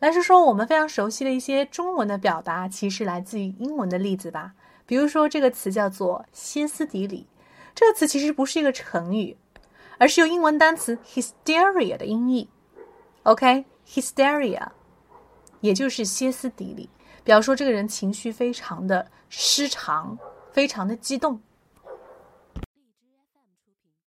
来说说我们非常熟悉的一些中文的表达，其实来自于英文的例子吧。比如说这个词叫做歇斯底里，这个词其实不是一个成语，而是由英文单词 hysteria 的音译。OK，hysteria，也就是歇斯底里，表示说这个人情绪非常的失常，非常的激动。